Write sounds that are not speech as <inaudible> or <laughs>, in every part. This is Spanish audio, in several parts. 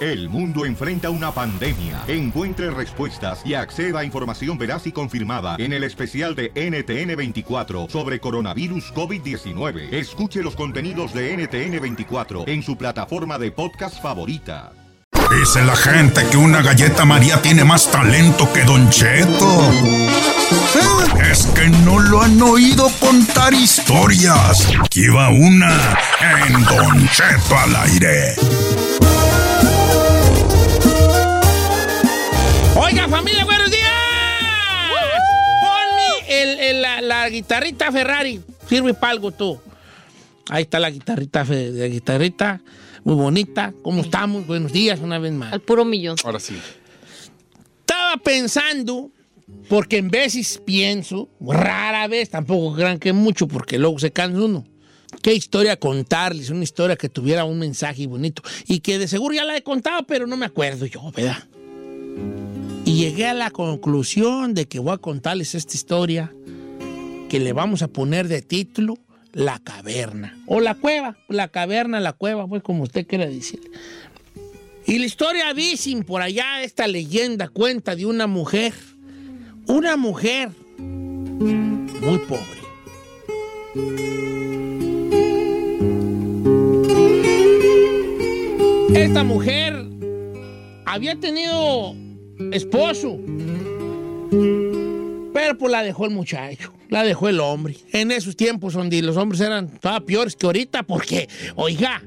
El mundo enfrenta una pandemia. Encuentre respuestas y acceda a información veraz y confirmada en el especial de NTN24 sobre coronavirus COVID-19. Escuche los contenidos de NTN24 en su plataforma de podcast favorita. Dice la gente que una galleta María tiene más talento que Don Cheto. Es que no lo han oído contar historias. Aquí va una en Don Cheto al aire. Familia, buenos días. Ponme el- el- la, la guitarrita Ferrari. Sirve para algo tú. Ahí está la guitarrita, la guitarrita. Muy bonita. ¿Cómo estamos? Buenos días una vez más. Al puro millón. Ahora sí. Estaba pensando, porque en veces pienso, rara vez, tampoco crean que mucho, porque luego se cansa uno. ¿Qué historia contarles? Una historia que tuviera un mensaje bonito. Y que de seguro ya la he contado, pero no me acuerdo yo, ¿verdad? Y llegué a la conclusión de que voy a contarles esta historia que le vamos a poner de título La caverna. O la cueva, la caverna, la cueva, pues como usted quiera decir. Y la historia dicen por allá, esta leyenda cuenta de una mujer, una mujer muy pobre. Esta mujer había tenido esposo, pero pues la dejó el muchacho, la dejó el hombre. En esos tiempos donde los hombres eran todavía peores que ahorita, porque, oiga,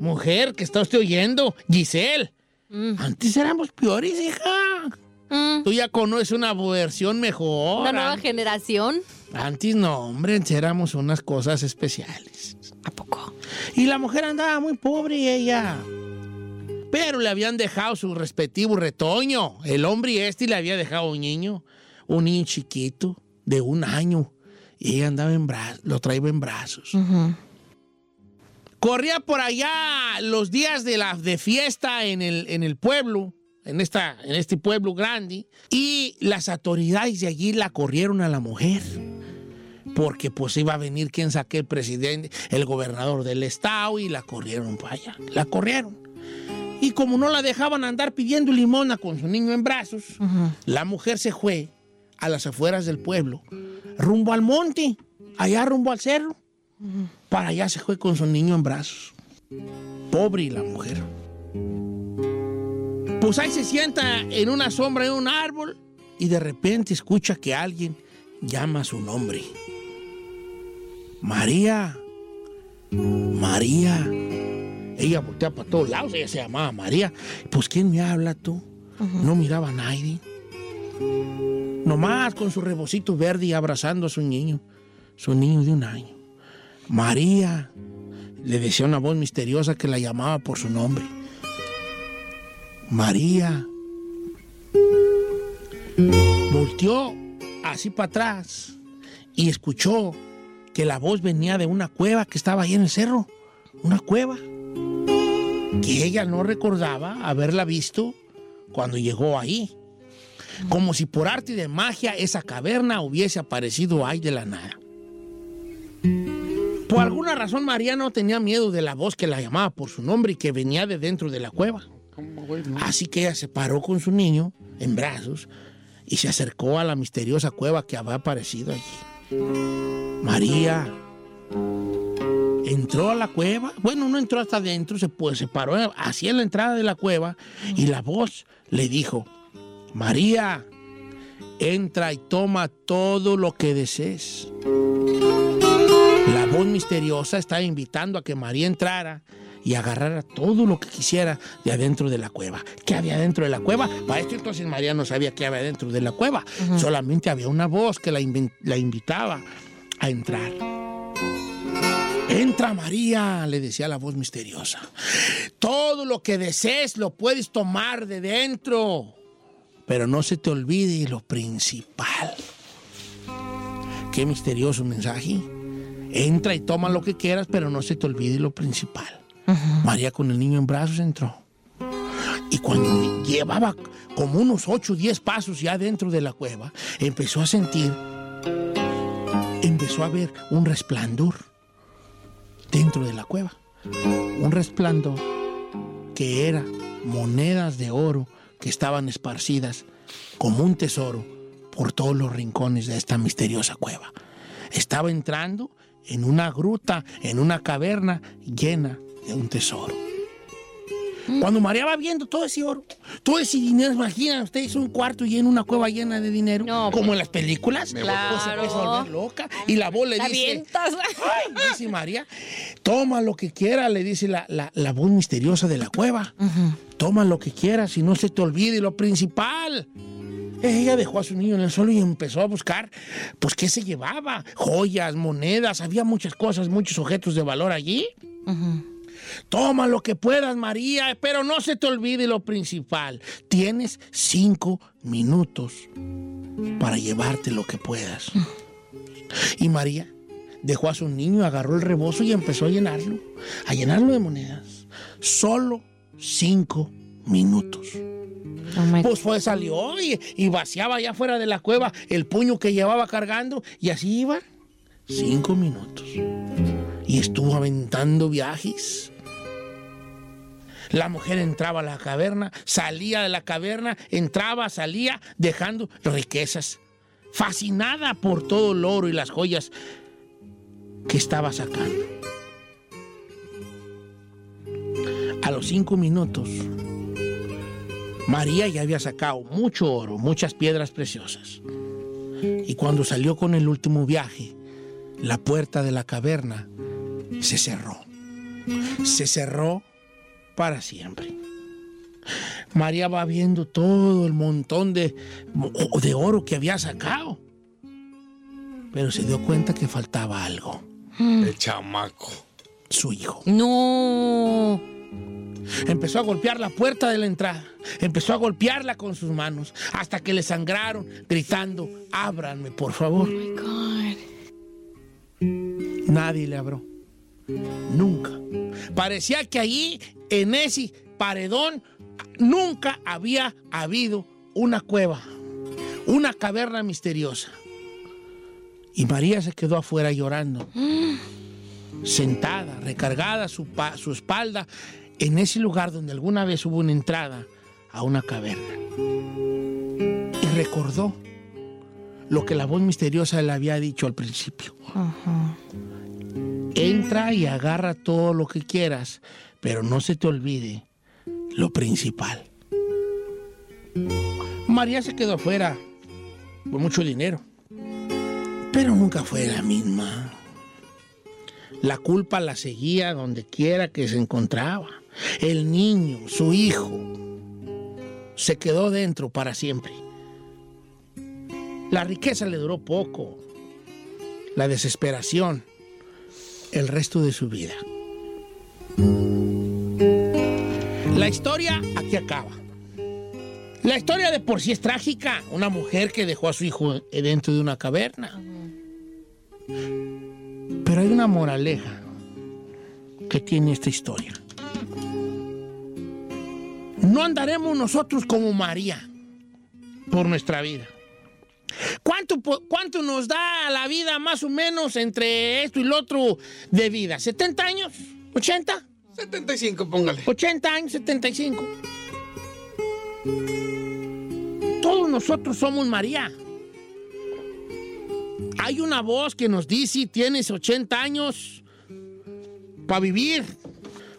mujer que está usted oyendo, Giselle, antes éramos peores, hija. Mm, Tú ya conoces una versión mejor. Una nueva generación. Antes no, hombre, éramos unas cosas especiales. ¿A poco? Y la mujer andaba muy pobre ella. Pero le habían dejado su respectivo retoño. El hombre y este le había dejado un niño, un niño chiquito de un año. Y ella andaba en brazos, lo traía en brazos. Corría por allá los días de, la, de fiesta en el, en el pueblo, en, esta, en este pueblo grande, y las autoridades de allí la corrieron a la mujer porque pues iba a venir quien saque el presidente, el gobernador del estado y la corrieron para allá. La corrieron. Y como no la dejaban andar pidiendo limona con su niño en brazos, la mujer se fue a las afueras del pueblo, rumbo al monte, allá rumbo al cerro. Para allá se fue con su niño en brazos. Pobre la mujer. Pues ahí se sienta en una sombra de un árbol y de repente escucha que alguien llama su nombre. María. María. Ella voltea para todos lados, ella se llamaba María. Pues ¿quién me habla tú? No miraba a nadie. Nomás con su rebocito verde y abrazando a su niño, su niño de un año. María. Le decía una voz misteriosa que la llamaba por su nombre. María. Volteó así para atrás y escuchó que la voz venía de una cueva que estaba ahí en el cerro. Una cueva. Que ella no recordaba haberla visto cuando llegó ahí. Como si por arte de magia esa caverna hubiese aparecido ahí de la nada. Por alguna razón María no tenía miedo de la voz que la llamaba por su nombre y que venía de dentro de la cueva. Así que ella se paró con su niño en brazos y se acercó a la misteriosa cueva que había aparecido allí. María. Entró a la cueva. Bueno, no entró hasta adentro, se, pues, se paró hacia la entrada de la cueva y la voz le dijo, María, entra y toma todo lo que desees. La voz misteriosa estaba invitando a que María entrara y agarrara todo lo que quisiera de adentro de la cueva. ¿Qué había dentro de la cueva? Para esto entonces María no sabía qué había dentro de la cueva. Solamente había una voz que la, la invitaba a entrar. Entra María, le decía la voz misteriosa. Todo lo que desees lo puedes tomar de dentro, pero no se te olvide lo principal. Qué misterioso mensaje. Entra y toma lo que quieras, pero no se te olvide lo principal. María con el niño en brazos entró. Y cuando llevaba como unos 8 o 10 pasos ya dentro de la cueva, empezó a sentir, empezó a ver un resplandor dentro de la cueva. Un resplandor que era monedas de oro que estaban esparcidas como un tesoro por todos los rincones de esta misteriosa cueva. Estaba entrando en una gruta, en una caverna llena de un tesoro. Cuando María va viendo todo ese oro, todo ese dinero, imaginen ustedes un cuarto lleno, una cueva llena de dinero, como en las películas, claro. pues se empieza a volver loca y la voz le dice, Ay, dice María, toma lo que quiera, le dice la, la, voz misteriosa de la cueva, toma lo que quieras y no se te olvide lo principal. Ella dejó a su niño en el suelo y empezó a buscar, pues, ¿qué se llevaba? Joyas, monedas, había muchas cosas, muchos objetos de valor allí. Toma lo que puedas, María, pero no se te olvide lo principal. Tienes cinco minutos para llevarte lo que puedas. Y María dejó a su niño, agarró el rebozo y empezó a llenarlo, a llenarlo de monedas. Solo cinco minutos. pues fue, salió y, y, vaciaba allá fuera de la cueva el puño que llevaba cargando y así iba. Cinco minutos. Y estuvo aventando viajes la mujer entraba a la caverna, salía de la caverna, entraba, salía, dejando riquezas. Fascinada por todo el oro y las joyas que estaba sacando. A los cinco minutos, María ya había sacado mucho oro, muchas piedras preciosas. Y cuando salió con el último viaje, la puerta de la caverna se cerró. Se cerró para siempre. María va viendo todo el montón de, de oro que había sacado. Pero se dio cuenta que faltaba algo. El chamaco. Su hijo. No. Empezó a golpear la puerta de la entrada. Empezó a golpearla con sus manos hasta que le sangraron, gritando, ábranme, por favor. Oh my God. Nadie le abrió. Nunca. Parecía que allí, en ese paredón, nunca había habido una cueva, una caverna misteriosa. Y María se quedó afuera llorando, sentada, recargada su, su espalda en ese lugar donde alguna vez hubo una entrada a una caverna. Y recordó lo que la voz misteriosa le había dicho al principio. Entra y agarra todo lo que quieras, pero no se te olvide lo principal. María se quedó afuera con mucho dinero, pero nunca fue la misma. La culpa la seguía donde quiera que se encontraba. El niño, su hijo, se quedó dentro para siempre. La riqueza le duró poco. La desesperación el resto de su vida. La historia aquí acaba. La historia de por sí es trágica. Una mujer que dejó a su hijo dentro de una caverna. Pero hay una moraleja que tiene esta historia. No andaremos nosotros como María por nuestra vida. ¿Cuánto, ¿Cuánto nos da la vida más o menos entre esto y lo otro de vida? ¿70 años? ¿80? 75, póngale. 80 años, 75. Todos nosotros somos María. Hay una voz que nos dice, tienes 80 años, para vivir.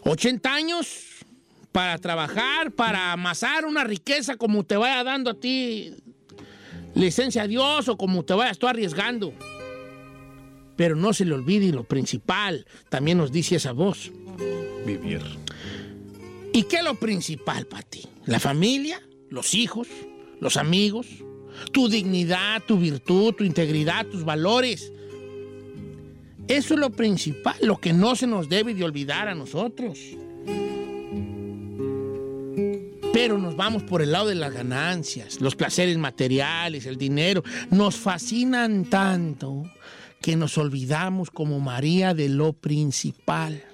80 años para trabajar, para amasar una riqueza como te vaya dando a ti licencia a Dios o como te vayas tú arriesgando. Pero no se le olvide lo principal, también nos dice esa voz. Vivir. ¿Y qué es lo principal para ti? La familia, los hijos, los amigos, tu dignidad, tu virtud, tu integridad, tus valores. Eso es lo principal, lo que no se nos debe de olvidar a nosotros. Pero nos vamos por el lado de las ganancias, los placeres materiales, el dinero. Nos fascinan tanto que nos olvidamos como María de lo principal.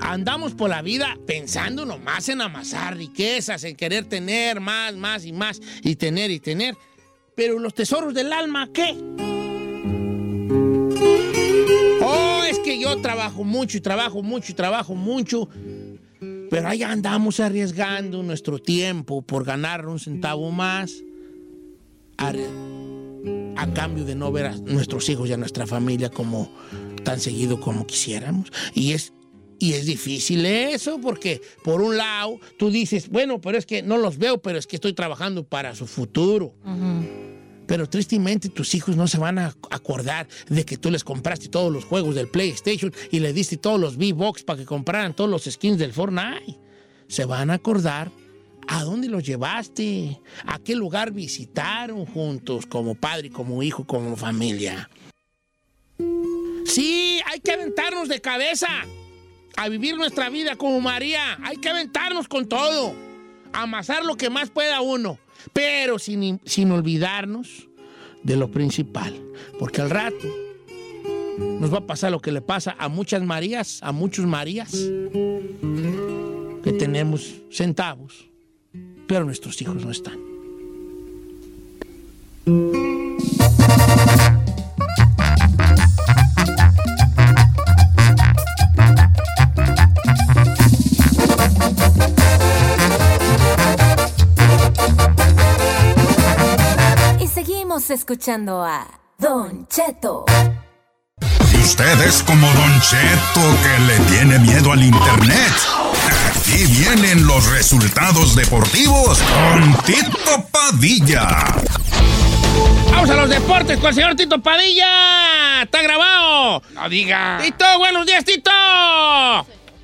Andamos por la vida pensando nomás en amasar riquezas, en querer tener más, más y más, y tener y tener. Pero los tesoros del alma, ¿qué? Oh, es que yo trabajo mucho y trabajo mucho y trabajo mucho. Pero ahí andamos arriesgando nuestro tiempo por ganar un centavo más a, cambio de no ver a nuestros hijos y a nuestra familia como tan seguido como quisiéramos. Y es y es difícil eso, porque por un lado tú dices, bueno, pero es que no los veo, pero es que estoy trabajando para su futuro. Pero tristemente tus hijos no se van a acordar de que tú les compraste todos los juegos del PlayStation y le diste todos los V-Box para que compraran todos los skins del Fortnite. Se van a acordar a dónde los llevaste, a qué lugar visitaron juntos, como padre, como hijo, como familia. Sí, hay que aventarnos de cabeza a vivir nuestra vida como María. Hay que aventarnos con todo, amasar lo que más pueda uno, pero sin, sin olvidarnos de lo principal, porque al rato nos va a pasar lo que le pasa a muchas Marías, a muchos Marías, que tenemos centavos, pero nuestros hijos no están. Escuchando a Don Cheto. Usted es como Don Cheto que le tiene miedo al internet. Aquí vienen los resultados deportivos con Tito Padilla. Vamos a los deportes con el señor Tito Padilla. Está grabado. No diga. Tito, buenos días, Tito.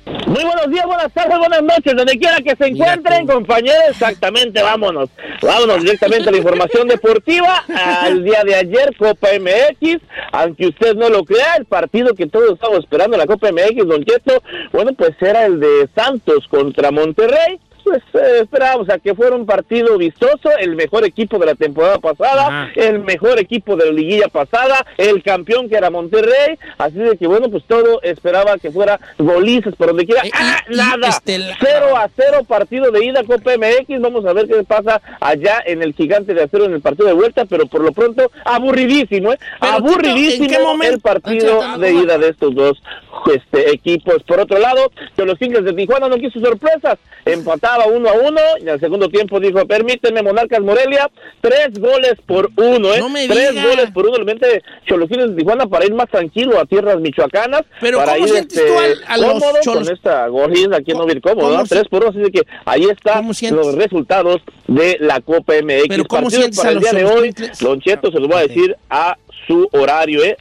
Muy buenos días, buenas tardes, buenas noches, donde quiera que se encuentren, compañeros. Exactamente, vámonos. Vámonos directamente a la información deportiva. Al día de ayer, Copa MX. Aunque usted no lo crea, el partido que todos estamos esperando la Copa MX, Don Cheto, bueno, pues era el de Santos contra Monterrey. Pues eh, esperábamos a que fuera un partido vistoso, el mejor equipo de la temporada pasada, Ajá. el mejor equipo de la liguilla pasada, el campeón que era Monterrey, así de que bueno, pues todo esperaba que fuera golizas por donde quiera. Eh, ¡Ah, y, nada! este, la- 0 a 0 partido de ida Copa MX, vamos a ver qué pasa allá en el gigante de acero en el partido de vuelta, pero por lo pronto aburridísimo, ¿eh? Pero, aburridísimo el partido de ida de estos dos este, equipos. Por otro lado, que los Tigres de Tijuana no quiso sorpresas, empataba uno a uno y al segundo tiempo dijo, permíteme Monarcas Morelia, tres goles por uno, ¿eh? No me tres diga. goles por uno, realmente Choloquines de Tijuana para ir más tranquilo a tierras michoacanas. Pero para ¿cómo ir, sientes este, tú al- a los cómodo Cholos? con esta goliza aquí en ¿Cómo- no cómodo, cómo ¿no? Tres por uno, así de que ahí están los resultados de la Copa MX. Pero ¿cómo sientes para a el los día de hoy, Xoloquintles? Don Cheto se lo voy a Ok. decir a su horario, ¿eh?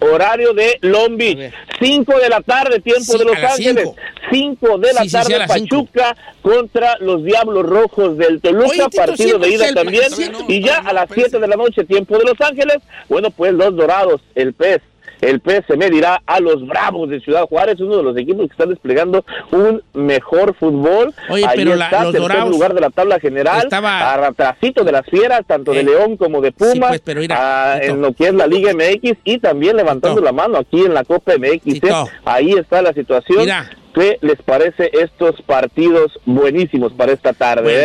Horario de Long Beach, ver. 5 de la tarde, tiempo Sí, de Los Ángeles. 5 de la Sí, sí, sí, tarde, a cinco. Pachuca contra los Diablos Rojos del Toluca, Oye, Tito, partido de ida el- también, siempre- y ya a las 7 de la noche, tiempo de Los Ángeles, bueno, pues los Dorados, el pez. El pez se medirá a los Bravos de Ciudad Juárez, uno de los equipos que están desplegando un mejor fútbol. Oye, Ahí pero la- está, los tercer Dorados lugar de la tabla general, estaba- atrasito de las fieras, tanto de Eh, León como de Pumas, sí, pues, pero mira, en lo que es la Liga MX y también levantando Tito. la mano aquí en la Copa MX. ¿eh? Ahí está la situación. Mira. ¿Qué les parece estos partidos buenísimos para esta tarde? Bueno.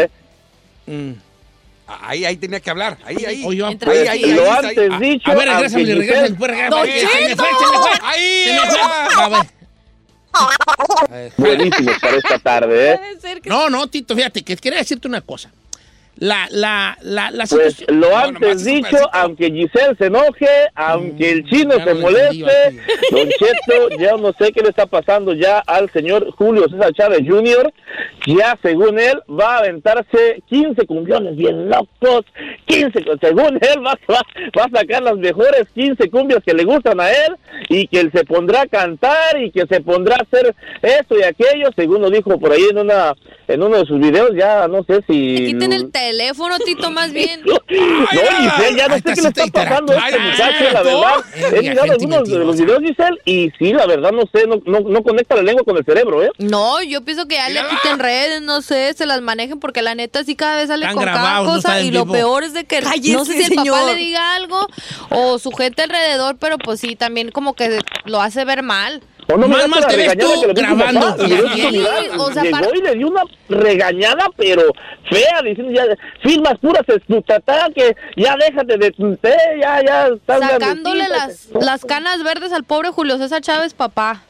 eh? Mm. Ahí, ahí tenía que hablar. Ahí, ahí. Oye, ahí, Entra ahí, Pues, ahí, lo ahí, antes ahí. dicho, A ver, regrésame, regrésame, Giselle- después regrésame. ¡Don Se me fue, se me fue. Ahí, Se me fue. ah. A ver. Buenísimos para esta tarde. ¿eh? Puede ser que No, no, Tito, fíjate que quería decirte una cosa. La, la, la, la Pues situación- lo No, antes un dicho, aunque Giselle se enoje, aunque el chino se moleste, Don Cheto, ya no sé qué le está pasando ya al señor Julio César Chávez Jr., ya según él va a aventarse 15 cumbiones bien locos, 15, según él va, va, va a sacar las mejores 15 cumbias que le gustan a él y que él se pondrá a cantar y que se pondrá a hacer esto y aquello, según lo dijo por ahí en una en uno de sus videos, ya no sé si... Quiten el teléfono, Tito, más bien. <laughs> No, Giselle, ya no sé qué le está pasando a este muchacho, la verdad. He mirado algunos de los videos, Giselle, y sí, la verdad, no sé, no, no, no conecta la lengua con el cerebro, ¿eh? No, yo pienso que ya le quiten redes, no sé, se las manejen, porque la neta sí cada vez sale con grabados, cada cosa. y lo peor es de que Cállese, no sé si el papá le diga algo o su gente alrededor, pero pues sí, también como que lo hace ver mal. ¿O no Más miraste mal la te ves tú grabando. papá? Sí, hizo viral. o sea, Llegó para- y le dio una regañada, pero fea, diciendo ya, firmas puras estutata, que ya déjate de, eh, ya, ya, estás Sacándole las, las canas verdes al pobre Julio César Chávez, papá.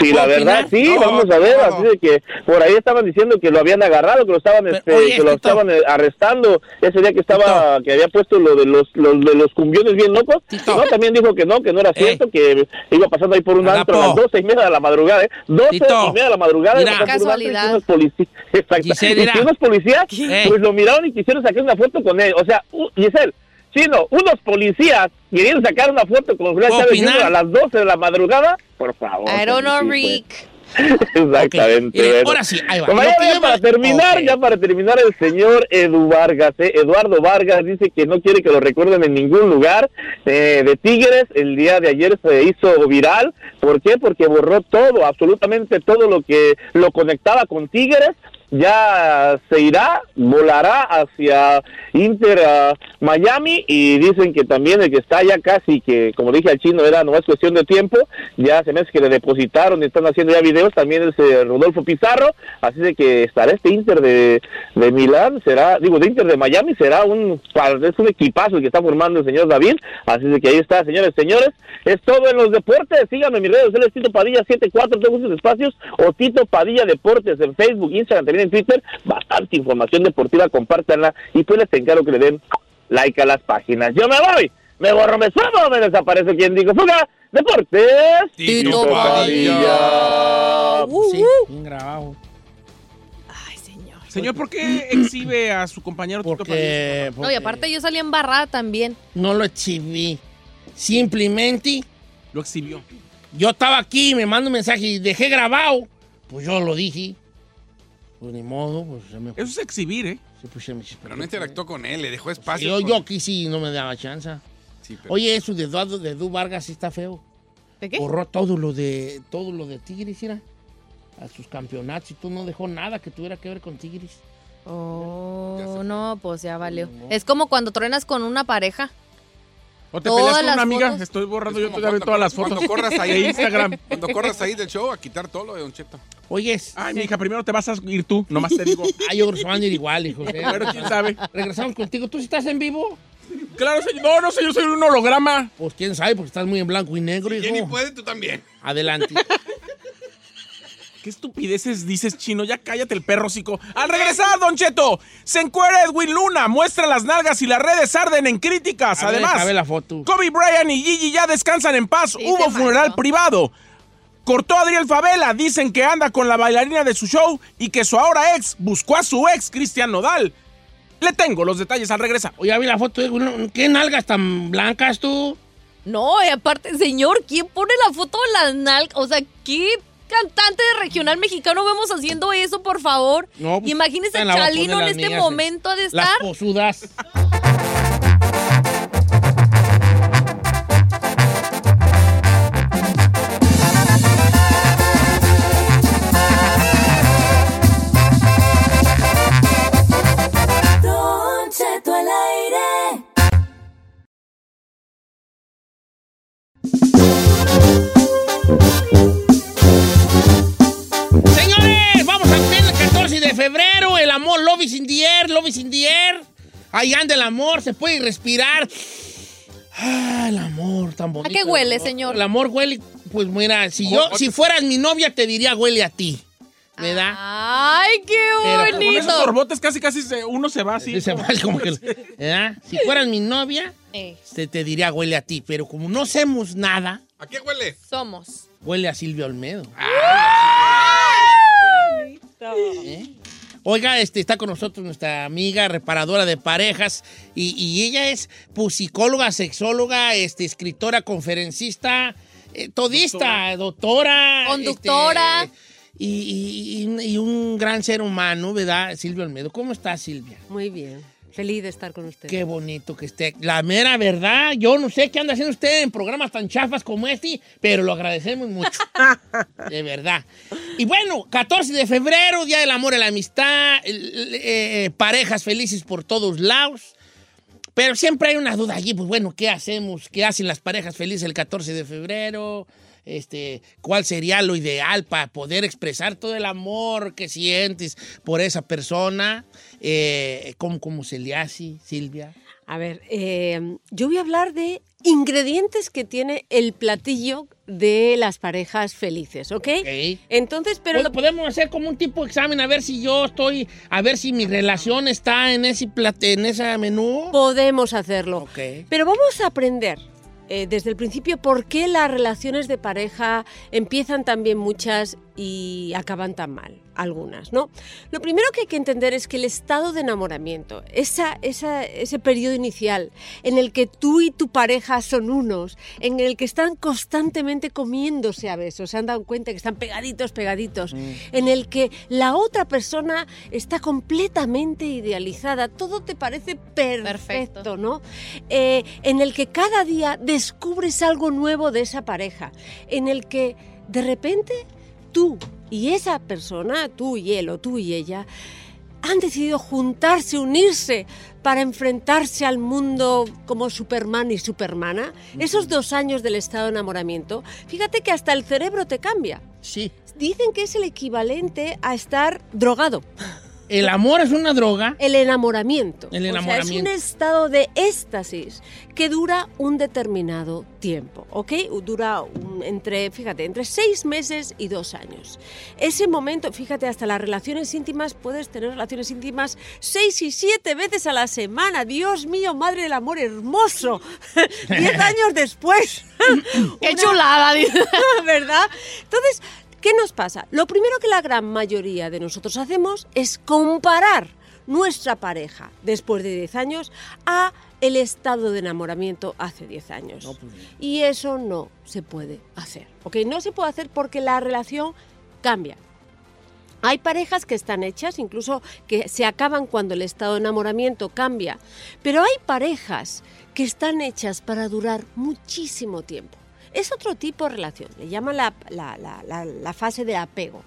Sí, la ¿Puedo verdad, opinar? sí, No, vamos a ver, no. así de que por ahí estaban diciendo que lo habían agarrado, que lo estaban, Pero, este, oye, que lo estaban eh, arrestando ese día que estaba, que había puesto lo de los, los de los cumbiones bien locos. Tito. No, también dijo que no, que no era cierto, que iba pasando ahí por un Agapo. antro a las doce y media de la madrugada, ¿eh? Doce y media de la madrugada. Mira. y Casualidad. <laughs> que unos policías. Giselle, y unos policías, ¿Qué? pues lo miraron y quisieron sacar una foto con él. O sea, Giselle, Chino, unos policías querían sacar una foto con Julián ¿Puedo Chávez? Jr. a las 12 de la madrugada, por favor. I don't know, sí, pues. Rick. <laughs> Exactamente. Bueno. ahora sí, ahí va. Ya, para terminar, ya para terminar, el señor Edu Vargas, eh, Eduardo Vargas dice que no quiere que lo recuerden en ningún lugar eh, de Tigres. El día de ayer se hizo viral. ¿Por qué? Porque borró todo, absolutamente todo lo que lo conectaba con Tigres. Ya se irá, volará hacia Inter a Miami y dicen que también el que está ya casi, que como dije al chino, era nomás cuestión de tiempo, ya se me hace que le depositaron y están haciendo ya videos, también es eh, Rodolfo Pizarro, así de que estará este Inter de, de Milán, será, digo, de Inter de Miami, será un, es un equipazo el que está formando el señor David, así de que ahí está, señores, señores, es todo en los deportes, síganme en mis redes Tito Padilla 74, tengo muchos espacios, o Tito Padilla Deportes en Facebook, Instagram, también en Twitter, bastante información deportiva, compártanla y pues les encargo que le den like a las páginas. Yo me voy, me borro, me subo, me desaparece quien digo, fuga, deportes. Tito Padilla. Sí, bien grabado. Ay, señor. Señor, ¿por qué exhibe a su compañero Tito Padilla? Porque, No, y aparte yo salí embarrada también. no lo exhibí. Simplemente Lo exhibió. yo estaba aquí, me mando un mensaje y dejé grabado. Pues yo lo dije. Pues ni modo, pues se me Eso es exhibir, ¿eh? se puso mi- Pero no interactuó con él, le dejó espacio. Yo, con- yo aquí sí no me daba chance. Sí, pero- Oye, eso de Eduardo de Edu Vargas sí está feo. ¿De qué? Borró todo lo de todo lo de Tigres, mira. A sus campeonatos y tú no dejó nada que tuviera que ver con Tigres. Oh, no, pues ya valió. Es como cuando truenas con una pareja. O te Todas peleas con las una amiga. fotos. Estoy borrando Es yo todavía cuando- todas las fotos. Cuando corras <laughs> ahí de Instagram. Cuando corras ahí del show a quitar todo lo de Don Cheto. Oye, Ay, mi hija, primero te vas a ir tú. Nomás te digo. <laughs> Ah, yo creo que se van a ir igual, hijo. ¿eh? Pero quién sabe. Regresamos contigo. ¿Tú sí estás en vivo? Claro, señor. No, no, señor, soy un holograma. Pues quién sabe, porque estás muy en blanco y negro, hijo. Jenny puede, tú también. Adelante. <laughs> ¿Qué estupideces dices, chino? Ya cállate el perro, cico. Al regresar, Don Cheto, se encuera Edwin Luna, muestra las nalgas y las redes arden en críticas. A ver, Además, a ver la foto. Kobe Bryant y Gigi ya descansan en paz. Sí, Hubo funeral privado. Cortó a Adriel Favela. Dicen que anda con la bailarina de su show y que su ahora ex buscó a su ex, Cristian Nodal. Le tengo los detalles al regresar. Oye, ya vi la foto. de- ¿Qué nalgas tan blancas tú? No, y aparte, señor, ¿quién pone la foto de las nalgas? O sea, ¿qué cantante de regional mexicano vemos haciendo eso, por favor? No, pues, Imagínese a Chalino en este mías, momento de Las estar. posudas. Love is in the air, love is in the air. Ahí anda el amor, se puede respirar. Ah, el amor, tan bonito. qué huele, señor? El amor huele, pues mira, si yo, si fueras mi novia, te diría huele a ti. ¿verdad? Ay, qué Pero Con esos bonito. borbotes casi casi se- uno se va así. Se va como que- ¿verdad? Si fueras mi novia, Eh, te, te diría huele a ti, pero como no hacemos nada, ¿A qué huele? somos. huele a Silvia Olmedo. ¿Eh? Oiga, este, está con nosotros nuestra amiga reparadora de parejas y, y ella es psicóloga, sexóloga, este, escritora, conferencista, eh, todista, doctora. Conductora. este, y, y- y- y un gran ser humano, ¿verdad? Silvia Olmedo. ¿Cómo estás, Silvia? Muy bien. Feliz de estar con usted. Qué bonito que esté. La mera verdad, yo no sé qué anda haciendo usted en programas tan chafas como este, pero lo agradecemos mucho. <laughs> de verdad. Y bueno, 14 de febrero, Día del Amor y la Amistad, eh, parejas felices por todos lados. Pero siempre hay una duda allí, pues bueno, ¿qué hacemos? ¿Qué hacen las parejas felices el 14 de febrero? Este, ¿Cuál sería lo ideal para poder expresar todo el amor que sientes por esa persona? Eh, ¿cómo, ¿Cómo se le hace, Silvia? A ver, eh, yo voy a hablar de ingredientes que tiene el platillo de las parejas felices, ¿ok? Ok. Entonces, pero Pues lo- podemos hacer como un tipo de examen a ver si yo estoy, a ver si mi relación está en ese plat- en ese menú. podemos hacerlo. Ok. Pero vamos a aprender eh, desde el principio por qué las relaciones de pareja empiezan también muchas y acaban tan mal, algunas, ¿no? Lo primero que hay que entender es que el estado de enamoramiento, esa, esa- ese periodo inicial en el que tú y tu pareja son unos, en el que están constantemente comiéndose a besos, se han dado cuenta que están pegaditos, pegaditos, en el que la otra persona está completamente idealizada, todo te parece perfecto, Perfecto. ¿no? Eh, en el que cada día descubres algo nuevo de esa pareja, en el que de repente tú y esa persona, tú y él o tú y ella, han decidido juntarse, unirse para enfrentarse al mundo como Superman y Supermana. Esos dos años del estado de enamoramiento, fíjate que hasta el cerebro te cambia. Sí. Dicen que es el equivalente a estar drogado. El amor es una droga. El enamoramiento. El O sea, enamoramiento. es un estado de éxtasis que dura un determinado tiempo, ¿ok? Dura un- entre, fíjate, entre seis meses y dos años. Ese momento, fíjate, hasta las relaciones íntimas, puedes tener relaciones íntimas seis y siete veces a la semana. Dios mío, madre del amor hermoso. <laughs> Diez años después. <laughs> <laughs> ¡Qué Una- chulada! ¿Verdad? Entonces, ¿qué nos pasa? Lo primero que la gran mayoría de nosotros hacemos es comparar nuestra pareja después de 10 años a el estado de enamoramiento hace 10 años. Y eso no se puede hacer. ¿ok? No se puede hacer porque la relación cambia. Hay parejas que están hechas, incluso que se acaban cuando el estado de enamoramiento cambia, pero hay parejas que están hechas para durar muchísimo tiempo. Es otro tipo de relación, le llaman la, la- la- fase de apego.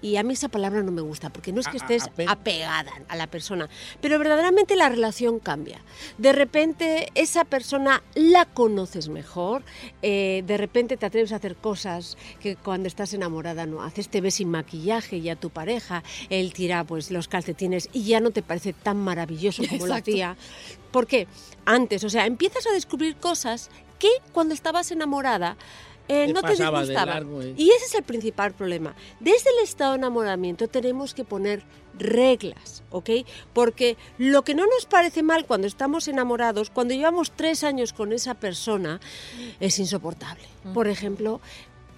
Y a mí esa palabra no me gusta, porque no es que A- a- estés apegada a la persona, pero verdaderamente la relación cambia. De repente esa persona la conoces mejor, eh, de repente te atreves a hacer cosas que cuando estás enamorada no haces, te ves sin maquillaje ya tu pareja, él tira pues los calcetines y ya no te parece tan maravilloso como lo <laughs> hacía. ¿Por qué? Antes, o sea, empiezas a descubrir cosas que cuando estabas enamorada eh, no te largo, eh. Y ese es el principal problema. Desde el estado de enamoramiento tenemos que poner reglas, ¿ok? Porque lo que no nos parece mal cuando estamos enamorados, cuando llevamos tres años con esa persona, es insoportable. Por ejemplo,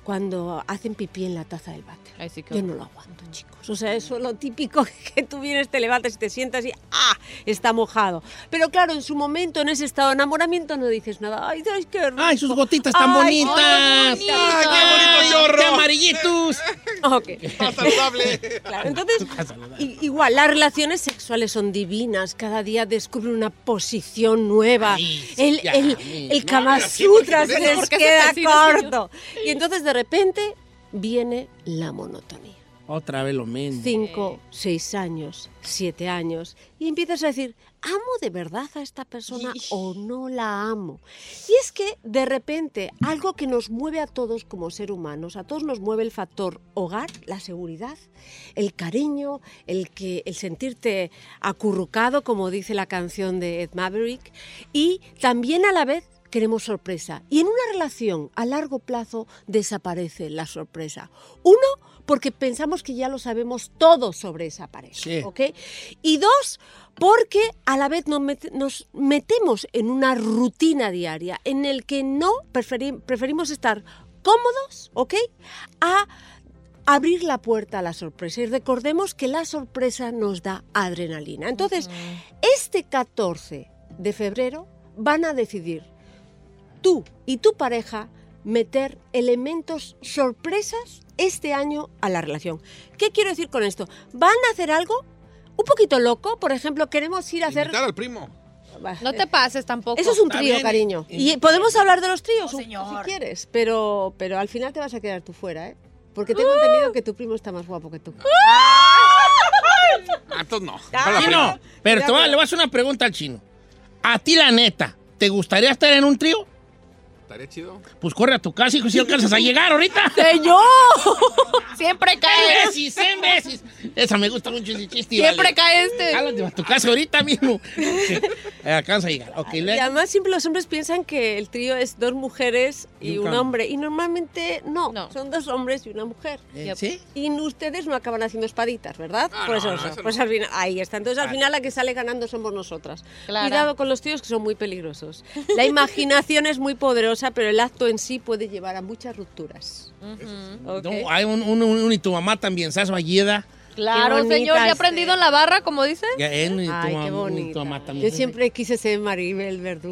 cuando hacen pipí en la taza del váter. Qué Yo no lo aguanto, chicos. O sea, eso es lo típico <laughs> que tú vienes, te levantas y te sientas y ¡ah! Está mojado. Pero claro, en su momento, en ese estado de enamoramiento, no dices nada. ¡Ay, ay qué rico! ¡Ay, sus gotitas tan Ay, bonitas! ay, qué bonito. ¡Ay, qué bonito chorro! ¡Qué amarillitos! <laughs> Ok. Más saludable. <laughs> Claro, entonces, i- igual, las relaciones sexuales son divinas. Cada día descubren una posición nueva. Ay, el, ya, el, el Kama Sutra se les ¿Por qué se queda corto. Y entonces, de repente, viene la monotonía. Otra vez lo mismo. Cinco, seis años, siete años. Y empiezas a decir, ¿amo de verdad a esta persona o no la amo? Y es que de repente algo que nos mueve a todos como ser humanos, a todos nos mueve el factor hogar, la seguridad, el cariño, el, que, el sentirte acurrucado, como dice la canción de Ed Maverick, y también a la vez queremos sorpresa. Y en una relación a largo plazo desaparece la sorpresa. Uno, porque pensamos que ya lo sabemos todo sobre esa pareja. Sí. Y dos, porque a la vez nos, met- nos metemos en una rutina diaria en el que no preferi- preferimos estar cómodos, ¿ok? A abrir la puerta a la sorpresa. Y recordemos que la sorpresa nos da adrenalina. Entonces, este 14 de febrero van a decidir tú y tu pareja meter elementos sorpresas este año a la relación. ¿Qué quiero decir con esto? ¿Van a hacer algo un poquito loco? Por ejemplo, queremos ir a hacer... Invitar al primo. No te pases tampoco. Eso es un trío, bien. cariño. Y podemos hablar de los tríos un- si quieres, pero, pero al final te vas a quedar tú fuera, ¿eh? Porque tengo <gasps> entendido que tu primo está más guapo que tú. Ah, entonces no. Chino, pero te voy a- le voy a hacer una pregunta al chino. A ti, la neta, ¿te gustaría estar en un trío? Estaría chido. Pues corre a tu casa, hijo, si alcanzas a llegar ahorita. <laughs> ¡Señor! <laughs> Siempre ¡Cien cae. veces, cien veces! Esa me gusta mucho ese chiste. Siempre vale. cae este. Jálate a tu casa ahorita mismo. <laughs> Eh, Alcanza a llegar. Ok, Y además siempre los hombres piensan que el trío es dos mujeres y, Y un un hombre. Y normalmente no, No. son dos hombres y una mujer. eh, ¿Sí? Y ustedes no acaban haciendo espaditas, ¿verdad? Ah, pues no, eso, no, eso pues no. al final, ahí está. Entonces al final la que sale ganando somos nosotras. Claro. Cuidado con los tíos que son muy peligrosos. La imaginación es muy poderosa, pero el acto en sí puede llevar a muchas rupturas. ¿ok? No, hay un, un, un- y tu mamá también, ¿sabes? Valleda. Claro, Qué señor. ¿Ya ha aprendido en la barra, como dice? Ya, eh, Ay, qué también. Yo siempre quise ser Maribel Verdú.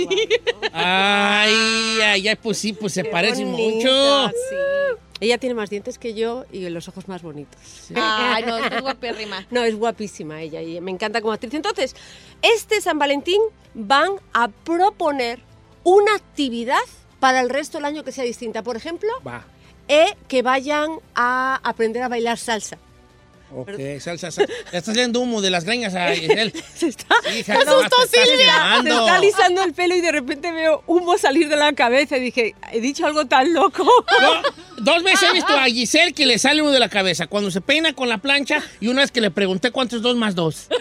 Ay, ay, ay, pues sí, pues se parece bonita, mucho. sí. Ella tiene más dientes que yo y los ojos más bonitos. Ay, no, es guapérrima. <laughs> No, es guapísima ella y me encanta como actriz. Entonces, este San Valentín van a proponer una actividad para el resto del año que sea distinta. Por ejemplo, Va. eh, que vayan a aprender a bailar salsa. Ok, salsa, salsa. Ya estás leyendo humo de las greñas a Giselle. <laughs> Se está, hija, ¡Qué nomás susto, te estás Silvia! Quemando. está alisando el pelo y de repente veo humo salir de la cabeza. Y dije, he dicho algo tan loco. Dos veces he visto <laughs> a Giselle que le sale uno de la cabeza cuando se peina con la plancha y una vez que le pregunté cuánto es dos más dos. <laughs>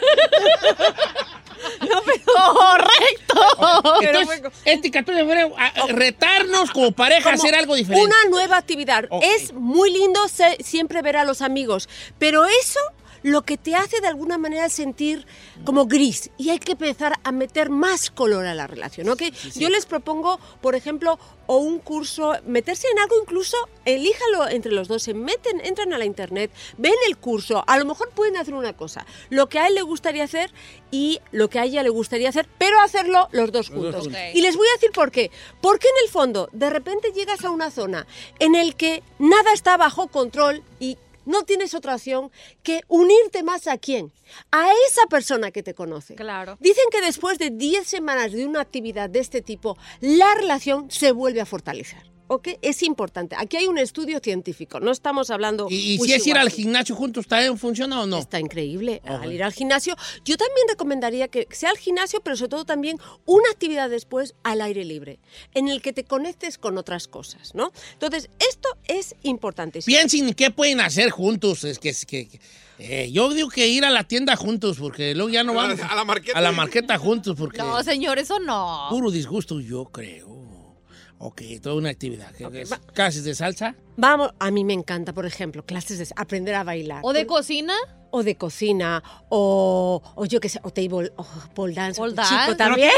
<laughs> ¡Correcto! Entonces, este 14 de febrero, a- a retarnos como pareja a hacer algo diferente. Una nueva actividad. Ok. Es muy lindo se- siempre ver a los amigos, pero eso lo que te hace de alguna manera sentir como gris y hay que empezar a meter más color a la relación, ¿ok? Yo les propongo, por ejemplo, o un curso, meterse en algo incluso, elíjalo entre los dos, se meten, entran a la internet, ven el curso, a lo mejor pueden hacer una cosa, lo que a él le gustaría hacer y lo que a ella le gustaría hacer, pero hacerlo los dos Los dos juntos. Y les voy a decir por qué. Porque en el fondo, de repente llegas a una zona en el que nada está bajo control y no tienes otra opción que unirte más a quién? A esa persona que te conoce. Claro. Dicen que después de 10 semanas de una actividad de este tipo, la relación se vuelve a fortalecer. ¿Ok? Es importante. Aquí hay un estudio científico. No estamos hablando. ¿Y, y si es ir al gimnasio juntos, ¿también funciona o no? Está increíble Ajá. al ir al gimnasio. Yo también recomendaría que sea al gimnasio, pero sobre todo también una actividad después al aire libre, en el que te conectes con otras cosas, ¿no? Entonces, esto es importante. Piensen qué pueden hacer juntos. Es que, es que eh, yo digo que ir a la tienda juntos, porque luego ya no <laughs> A la- vamos a la marqueta. a la marqueta juntos, porque No, señor, eso no. puro disgusto, yo creo. Ok, toda una actividad. ¿Qué- qué es? ¿Clases de salsa? Vamos, a mí me encanta, por ejemplo, clases de aprender a bailar. ¿O de cocina? O de cocina, o, o yo qué sé, o table, o pole dance, Pole o dance. chico también.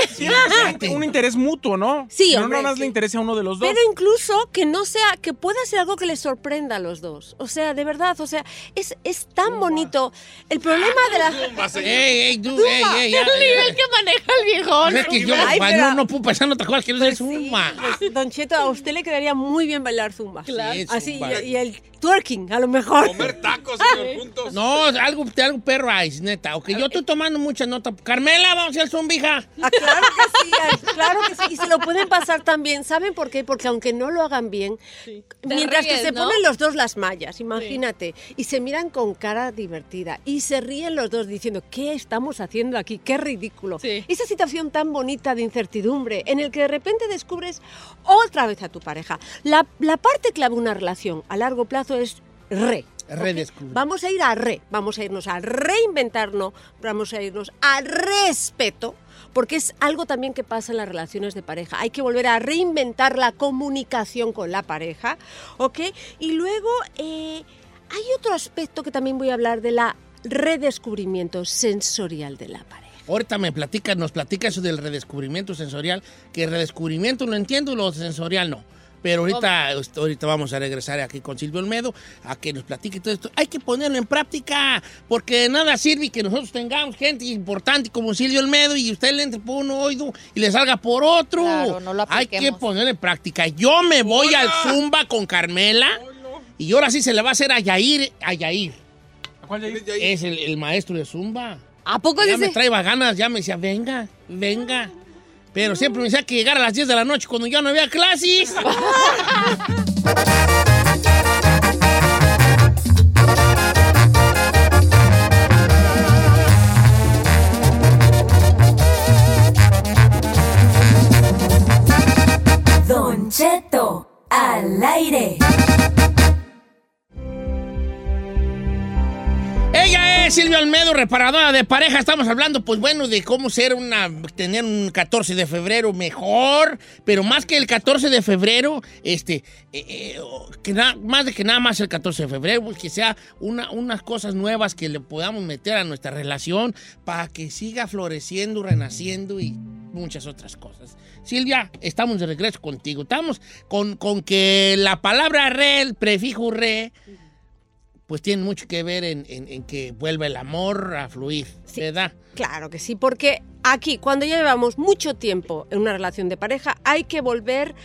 <laughs> Un interés mutuo, ¿no? Sí, no hombre, nada más sí. le interesa a uno de los dos. Pero incluso que no sea, que pueda ser algo que les sorprenda a los dos. O sea, de verdad, o sea, es, es tan bonito. El problema de la... ¡Ey, ey, tú! ¡Ey, ey! ya, El nivel que maneja el viejón. Es que yo Ay, pero- no, no puedo pensar en otra cosa que no es Sí, zumba. pues, don Cheto, a usted le quedaría muy bien bailar zumba. Claro. Sí, Así, zumba. y, y el twerking, a lo mejor. Comer tacos, Ah. señor, juntos. No, algo, algo perro ice, neta. Ok, yo estoy tomando mucha nota. Carmela, vamos a hacer zumba, hija. Ah, claro que sí, ay, claro que sí. Y se lo pueden pasar también. ¿Saben por qué? Porque aunque no lo hagan bien, mientras que ríes, se ¿no? ponen los dos las mallas, imagínate, y se miran con cara divertida y se ríen los dos diciendo, ¿qué estamos haciendo aquí? ¡Qué ridículo! Sí. Esa situación tan bonita de incertidumbre en el que de repente descubres otra vez a tu pareja. La, la parte clave de una relación a largo plazo es re. Redescubrir. Vamos a ir a re, vamos a irnos a reinventarnos, vamos a irnos a respeto, porque es algo también que pasa en las relaciones de pareja. Hay que volver a reinventar la comunicación con la pareja, ¿ok? Y luego eh, hay otro aspecto que también voy a hablar de la redescubrimiento sensorial de la pareja. Ahorita me platica, nos platica eso del redescubrimiento sensorial, que el redescubrimiento lo entiendo lo sensorial no. Pero ahorita, ahorita vamos a regresar aquí con Silvio Olmedo a que nos platique todo esto. Hay que ponerlo en práctica, porque de nada sirve que nosotros tengamos gente importante como Silvio Olmedo y usted le entre por un oído y le salga por otro. Claro, no lo Hay que ponerlo en práctica. Yo me voy al Zumba con Carmela y ahora sí se le va a hacer a Yair. A Yair. ¿Cuál de ahí? Es el, el maestro de Zumba. ¿A poco Ya me traía ganas, ya me decía, venga, venga. Pero siempre me decía que llegara a las 10 de la noche cuando ya no había clases. Don Cheto, al aire. Ella es Silvia Almedo, reparadora de pareja. Estamos hablando, pues bueno, de cómo ser una, tener un 14 de febrero mejor, pero más que el 14 de febrero, este, eh, eh, que na- más de que nada más el 14 de febrero, pues que sea una, unas cosas nuevas que le podamos meter a nuestra relación para que siga floreciendo, renaciendo y muchas otras cosas. Silvia, estamos de regreso contigo. Estamos con, con que la palabra re, el prefijo re, pues tiene mucho que ver en, en- en que vuelva el amor a fluir, ¿verdad? Claro que sí, porque aquí, cuando ya llevamos mucho tiempo en una relación de pareja, hay que volver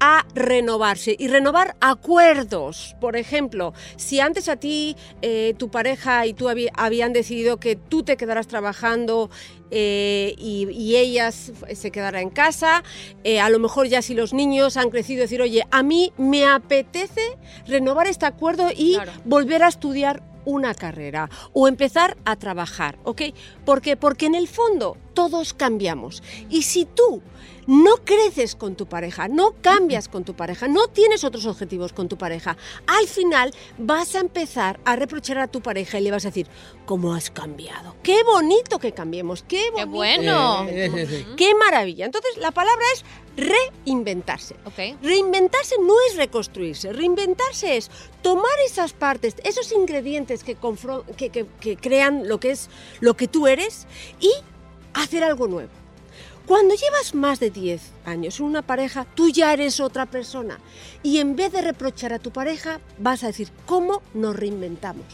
a renovarse y renovar acuerdos. Por ejemplo, si antes a ti, eh, tu pareja y tú habí- habían decidido que tú te quedaras trabajando eh, y, y ellas se quedara en casa, eh, a lo mejor ya si los niños han crecido, decir, oye, a mí me apetece renovar este acuerdo y volver a estudiar una carrera o empezar a trabajar, ¿ok? ¿Por qué? Porque en el fondo todos cambiamos. Y si tú no creces con tu pareja, no cambias con tu pareja, no tienes otros objetivos con tu pareja, al final vas a empezar a reprochar a tu pareja y le vas a decir, ¿cómo has cambiado? Qué bonito que cambiemos, qué bonito. bueno. Eh, eh, Qué maravilla. Entonces, la palabra es reinventarse. Ok. Reinventarse no es reconstruirse, reinventarse es tomar esas partes, esos ingredientes que, que- que crean lo que es lo que tú eres y hacer algo nuevo. Cuando llevas más de 10 años en una pareja, tú ya eres otra persona. Y en vez de reprochar a tu pareja, vas a decir, ¿cómo nos reinventamos?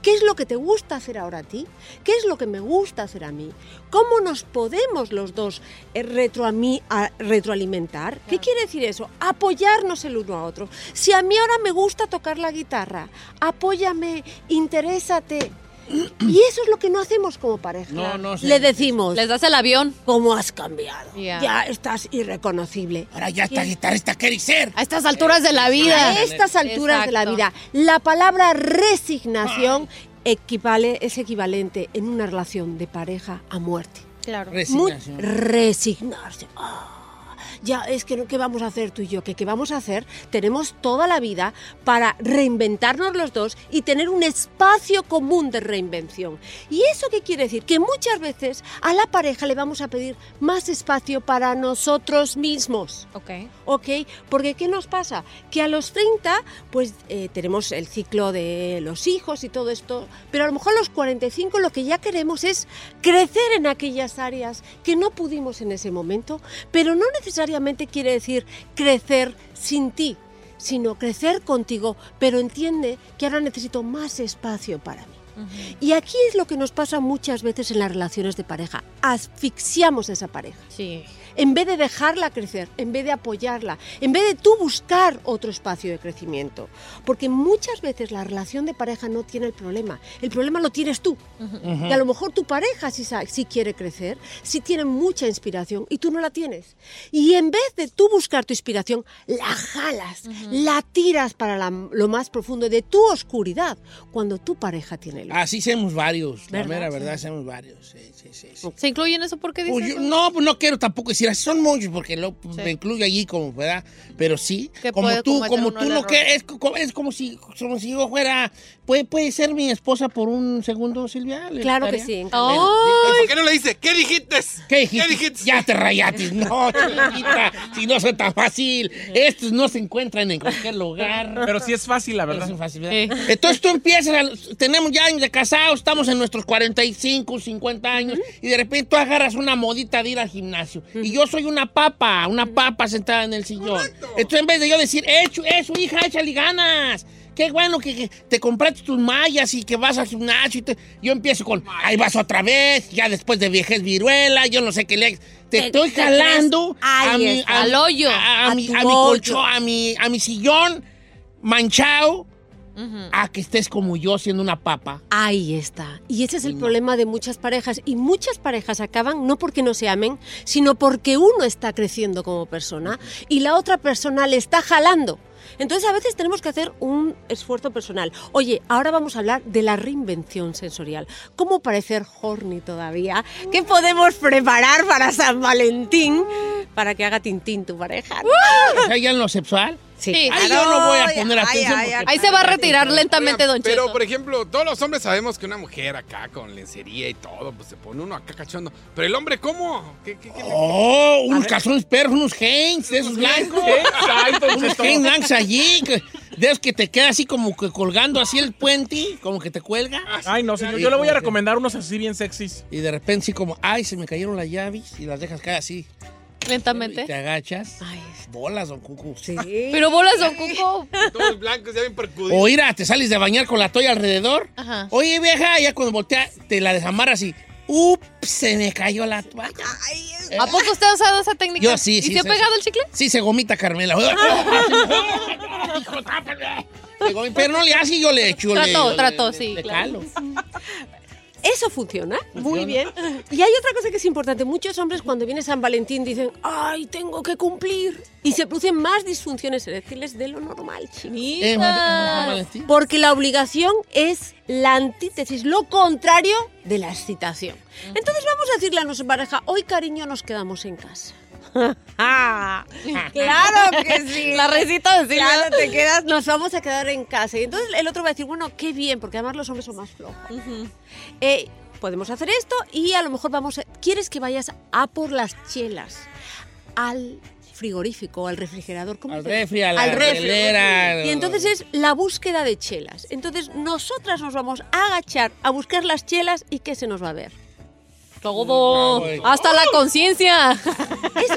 ¿Qué es lo que te gusta hacer ahora a ti? ¿Qué es lo que me gusta hacer a mí? ¿Cómo nos podemos los dos eh, retroami- a- retroalimentar? ¿Qué quiere decir eso? Apoyarnos el uno a otro. Si a mí ahora me gusta tocar la guitarra, apóyame, interésate. Y eso es lo que no hacemos como pareja. No, no sé. Le decimos, Les das el avión. ¿cómo has cambiado? Ya. Ya estás irreconocible. Ahora ya esta guitarrista quiere ser. A estas alturas de la vida. A estas alturas de la vida, la palabra resignación equivale, es equivalente en una relación de pareja a muerte. Claro. Muy- Resignación. resignarse. Ah, ya, es que no- ¿qué vamos a hacer tú y yo? ¿Qué, ¿Qué vamos a hacer? Tenemos toda la vida para reinventarnos los dos y tener un espacio común de reinvención. ¿Y eso qué quiere decir? Que muchas veces a la pareja le vamos a pedir más espacio para nosotros mismos. Ok. ¿ok? Porque ¿qué nos pasa? Que a los 30, pues eh, tenemos el ciclo de los hijos y todo esto, pero a lo mejor a los 45 lo que ya queremos es crecer en aquellas áreas que no pudimos en ese momento, pero no necesariamente quiere decir crecer sin ti, sino crecer contigo, pero entiende que ahora necesito más espacio para mí. Y aquí es lo que nos pasa muchas veces en las relaciones de pareja. Asfixiamos a esa pareja. Sí. En vez de dejarla crecer, en vez de apoyarla, en vez de tú buscar otro espacio de crecimiento. Porque muchas veces la relación de pareja no tiene el problema. El problema lo tienes tú. Y a lo mejor tu pareja sí, sí quiere crecer, sí tiene mucha inspiración y tú no la tienes. Y en vez de tú buscar tu inspiración, la jalas, la tiras para la- lo más profundo de tu oscuridad, cuando tu pareja tiene celo. Así somos varios. La ¿Verdad? mera Sí. verdad, somos varios. Sí, sí, sí. sí. ¿Se incluye en eso? ¿Por qué dices Pues yo- eso? no, pues no quiero tampoco decir son muchos porque lo, me incluyo allí como, ¿verdad? Pero sí, como tú, como tú no que es, co- es como si, como si yo fuera, puede, puede ser mi esposa por un segundo, Silvia. ¿Le Claro que sí. ¿Por qué no le dice? ¿Qué dijiste? ¿Qué dijiste? Ya te rayaste. No, <laughs> chiquita, si no soy tan fácil. Estos no se encuentran en cualquier lugar. Pero sí es fácil, la verdad. Es fácil, ¿verdad? Entonces tú empiezas, a- tenemos ya años de casados, estamos en nuestros 45, 50 años, y de repente tú agarras una modita de ir al gimnasio. Y yo soy una papa, una papa sentada en el sillón. Entonces en vez de yo decir, eh, su hija, échale ganas. Qué bueno que, que te compraste tus mallas y que vas al gimnasio. y te- Yo empiezo con, ahí vas otra vez, ya después de viejez viruela, yo no sé qué le... Te, Te- estoy jalando a mi, a- Al hoyo. a, a A mi, mi colchón, a mi, a mi sillón manchado a que estés como yo siendo una papa. Ahí está. Y ese es el problema de muchas parejas. Y muchas parejas acaban no porque no se amen, sino porque uno está creciendo como persona y la otra persona le está jalando. Entonces a veces tenemos que hacer un esfuerzo personal. Oye, ahora vamos a hablar de la reinvención sensorial. ¿Cómo parecer horny todavía? ¿Qué podemos preparar para San Valentín para que haga tintín tu pareja? Ya en lo sexual. Sí. Ay, yo no voy a poner atención. ay, Ahí se va a retirar lentamente, Don Pero, Cheto. por ejemplo, todos los hombres sabemos que una mujer acá con lencería y todo, pues se pone uno acá cachondo. Pero el hombre, ¿cómo? ¿Qué, qué, qué le- Oh, unos calzones perros, unos Hanes, de esos blancos. Exacto, unos. Hanes blancos allí. De esos que te queda así como que colgando así el puente, como que te cuelga. Ay, no, señor. Yo le voy a recomendar unos así bien sexys. Y de repente así como, ay, se me cayeron las llaves y las dejas caer así. Y te Lentamente. agachas. Ay, Bolas, don Cucu. sí. <laughs> Pero bolas, Don Cuco. Todos blancos, ya bien percudidos. O ira, te sales de bañar con la toalla alrededor. Ajá. Oye, vieja, ya cuando voltea, te la desamarras y, ups, se me cayó la toalla. ¿A poco usted ha usado esa técnica? Yo sí, ¿Y sí, se ha sí, pegado el chicle? Sí, se gomita Carmela. <laughs> Hijo, tápale. Se gomi- Pero no le hace, yo le echo. Trató, le- trató, le- sí, le claro. calo. <laughs> Eso funciona. Muy bien. Y hay otra cosa que es importante. Muchos hombres cuando viene San Valentín dicen, ay, tengo que cumplir. Y se producen más disfunciones eréctiles de lo normal. Porque la obligación es la antítesis, lo contrario de la excitación. Entonces vamos a decirle a nuestra pareja, hoy cariño nos quedamos en casa. <laughs> claro que sí. La risita de Silvia. Claro, te quedas, nos vamos a quedar en casa. Y entonces el otro va a decir, bueno, qué bien, porque además los hombres son más flojos. Eh, podemos hacer esto y a lo mejor vamos a... ¿Quieres que vayas a por las chelas? Al frigorífico, al refrigerador, ¿cómo Al refri, a la Al refri. Y entonces es la búsqueda de chelas. Entonces nosotras nos vamos a agachar a buscar las chelas y ¿qué se nos va a ver? Todo. Ay. Hasta la conciencia. Eso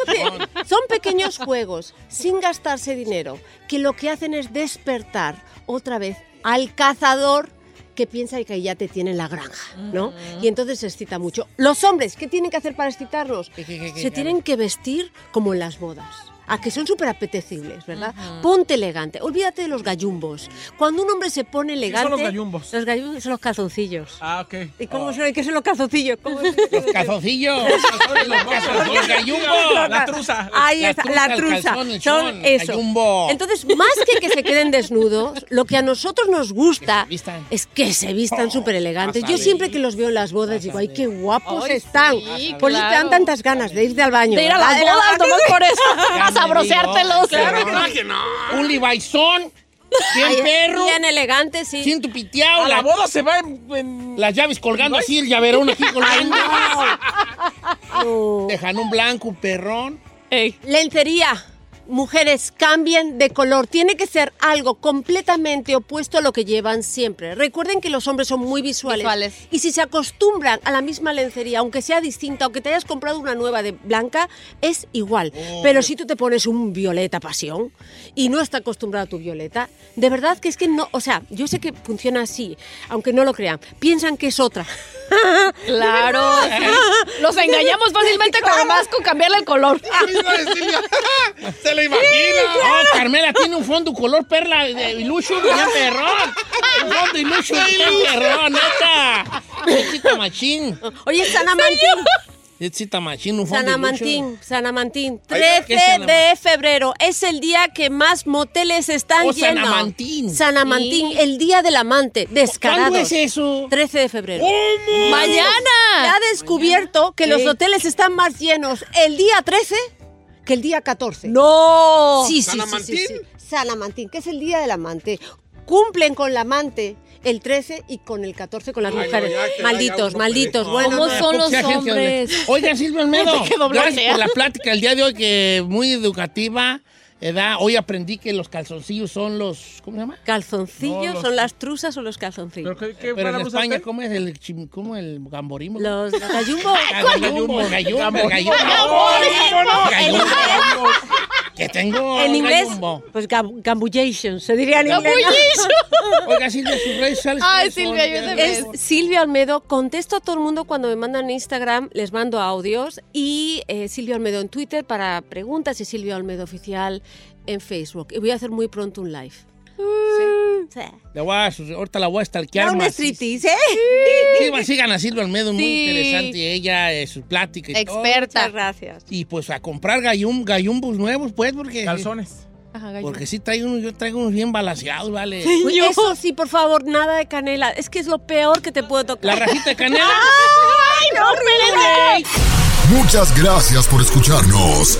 son pequeños juegos sin gastarse dinero que lo que hacen es despertar otra vez al cazador que piensa que ya te tiene en la granja, ¿no? Y entonces se excita mucho. Los hombres, ¿qué tienen que hacer para qué, Se tienen que vestir como en las bodas. A que son súper apetecibles, ¿verdad? Ponte elegante. Olvídate de los gallumbos. Cuando un hombre se pone elegante... los gallumbos? Los gallumbos son los calzoncillos. Ah, ok. ¿Y cómo son? ¿Qué son los calzoncillos? Los calzoncillos. los calzoncillos. Los gallumbos. La truza. Ahí La está, la truza. calzón, Son eso. gallumbo. Entonces, más que que se queden desnudos, lo que a nosotros nos gusta Que es que se vistan súper elegantes. Yo siempre que los veo en las bodas digo, ay, qué guapos Ay, están. sí, Por eso te dan tantas ganas de irte al baño. De ir a las bodas, nomás por eso. Sabroseártelos. Claro claro. que no. Un libaizón, bien perro, Bien elegante, sí. sin tu piteado, A la la- boda se va en... en- las llaves colgando así, el llaverón aquí <laughs> colgando. Dejan un blanco, un perrón. Ey. Lencería. Mujeres, cambien de color. Tiene que ser algo completamente opuesto a lo que llevan siempre. Recuerden que los hombres son muy visuales. Visuales. Y si se acostumbran a la misma lencería, aunque sea distinta, aunque te hayas comprado una nueva de blanca, es igual. Pero si tú te pones un violeta pasión y no está acostumbrado a tu violeta, de verdad que es que no, o sea, yo sé que funciona así, aunque no lo crean. Piensan que es otra. <laughs> Claro. Los <laughs> engañamos fácilmente con más con cambiarle el color. <laughs> Imagina. Oh, Carmela tiene un fondo color perla de ilusión bien <laughs> perrón. Un fondo ilusión bien perrón, neta. Chiquita machín. Oye, San Amantín. It's it a machine, un fondo San de lucho. Amantín, San Amantín, Ay, 13 ¿qué es San de febrero. Es el día que más moteles están Oh, llenos. Amantín. San Amantín, el día del amante, descarado. ¿Cuándo es eso? 13 de febrero. ¿Cómo? ¡Mañana! Se ha descubierto que los hoteles están más llenos el día 13 que el día 14. ¡No! Sí, sí, ¿San sí, Amantín? sí, sí. San Amantín, que es el día del amante. Cumplen con la amante el 13 y con el 14 con las Ay, no, mujeres. malditos, malditos. por Bueno, ¿Cómo no, son los hombres? Oigan, Silvia <laughs> Almedo, gracias por la plática el día de hoy, que muy educativa. ¿Verdad? Hoy aprendí que los calzoncillos son los... ¿Cómo se llama? calzoncillos No, los- son las truzas o los calzoncillos. ¿Pero qué, qué Pero en España, usaste? ¿cómo es el, chim- cómo el gamborismo? Los gallumbo. <laughs> Ah, Gallumbo, gallumbo, gallumbo. Gallumbo. Que tengo <laughs> En inglés, pues gam- gambullation, se diría en inglés. <laughs> Oiga, Silvia, sus redes sociales. Ay. Silvia, ayúdame. Es Silvia Almedo. Contesto a todo el mundo cuando me mandan en Instagram, les mando audios. Y eh, Silvia Almedo en Twitter para preguntas y Silvia Almedo oficial en Facebook. Y voy a hacer muy pronto un live. Sí. Le voy a, ahorita la voy a stalkear Ya un más. striptease, ¿eh? Sí, <laughs> va, sigan a Silvia Almedo, muy Sí. interesante ella, eh, su plática y todo. Experta. Muchas gracias. Y pues a comprar gallum, gallumbos nuevos, pues, porque... Calzones. Ajá. Porque sí traigo unos, yo traigo unos bien balaseados, ¿vale? Pues Eso sí, por favor, nada de canela. Es que es lo peor que te puedo tocar. La rajita de canela. <laughs> ¡Ay, no, horrible! Muchas gracias por escucharnos.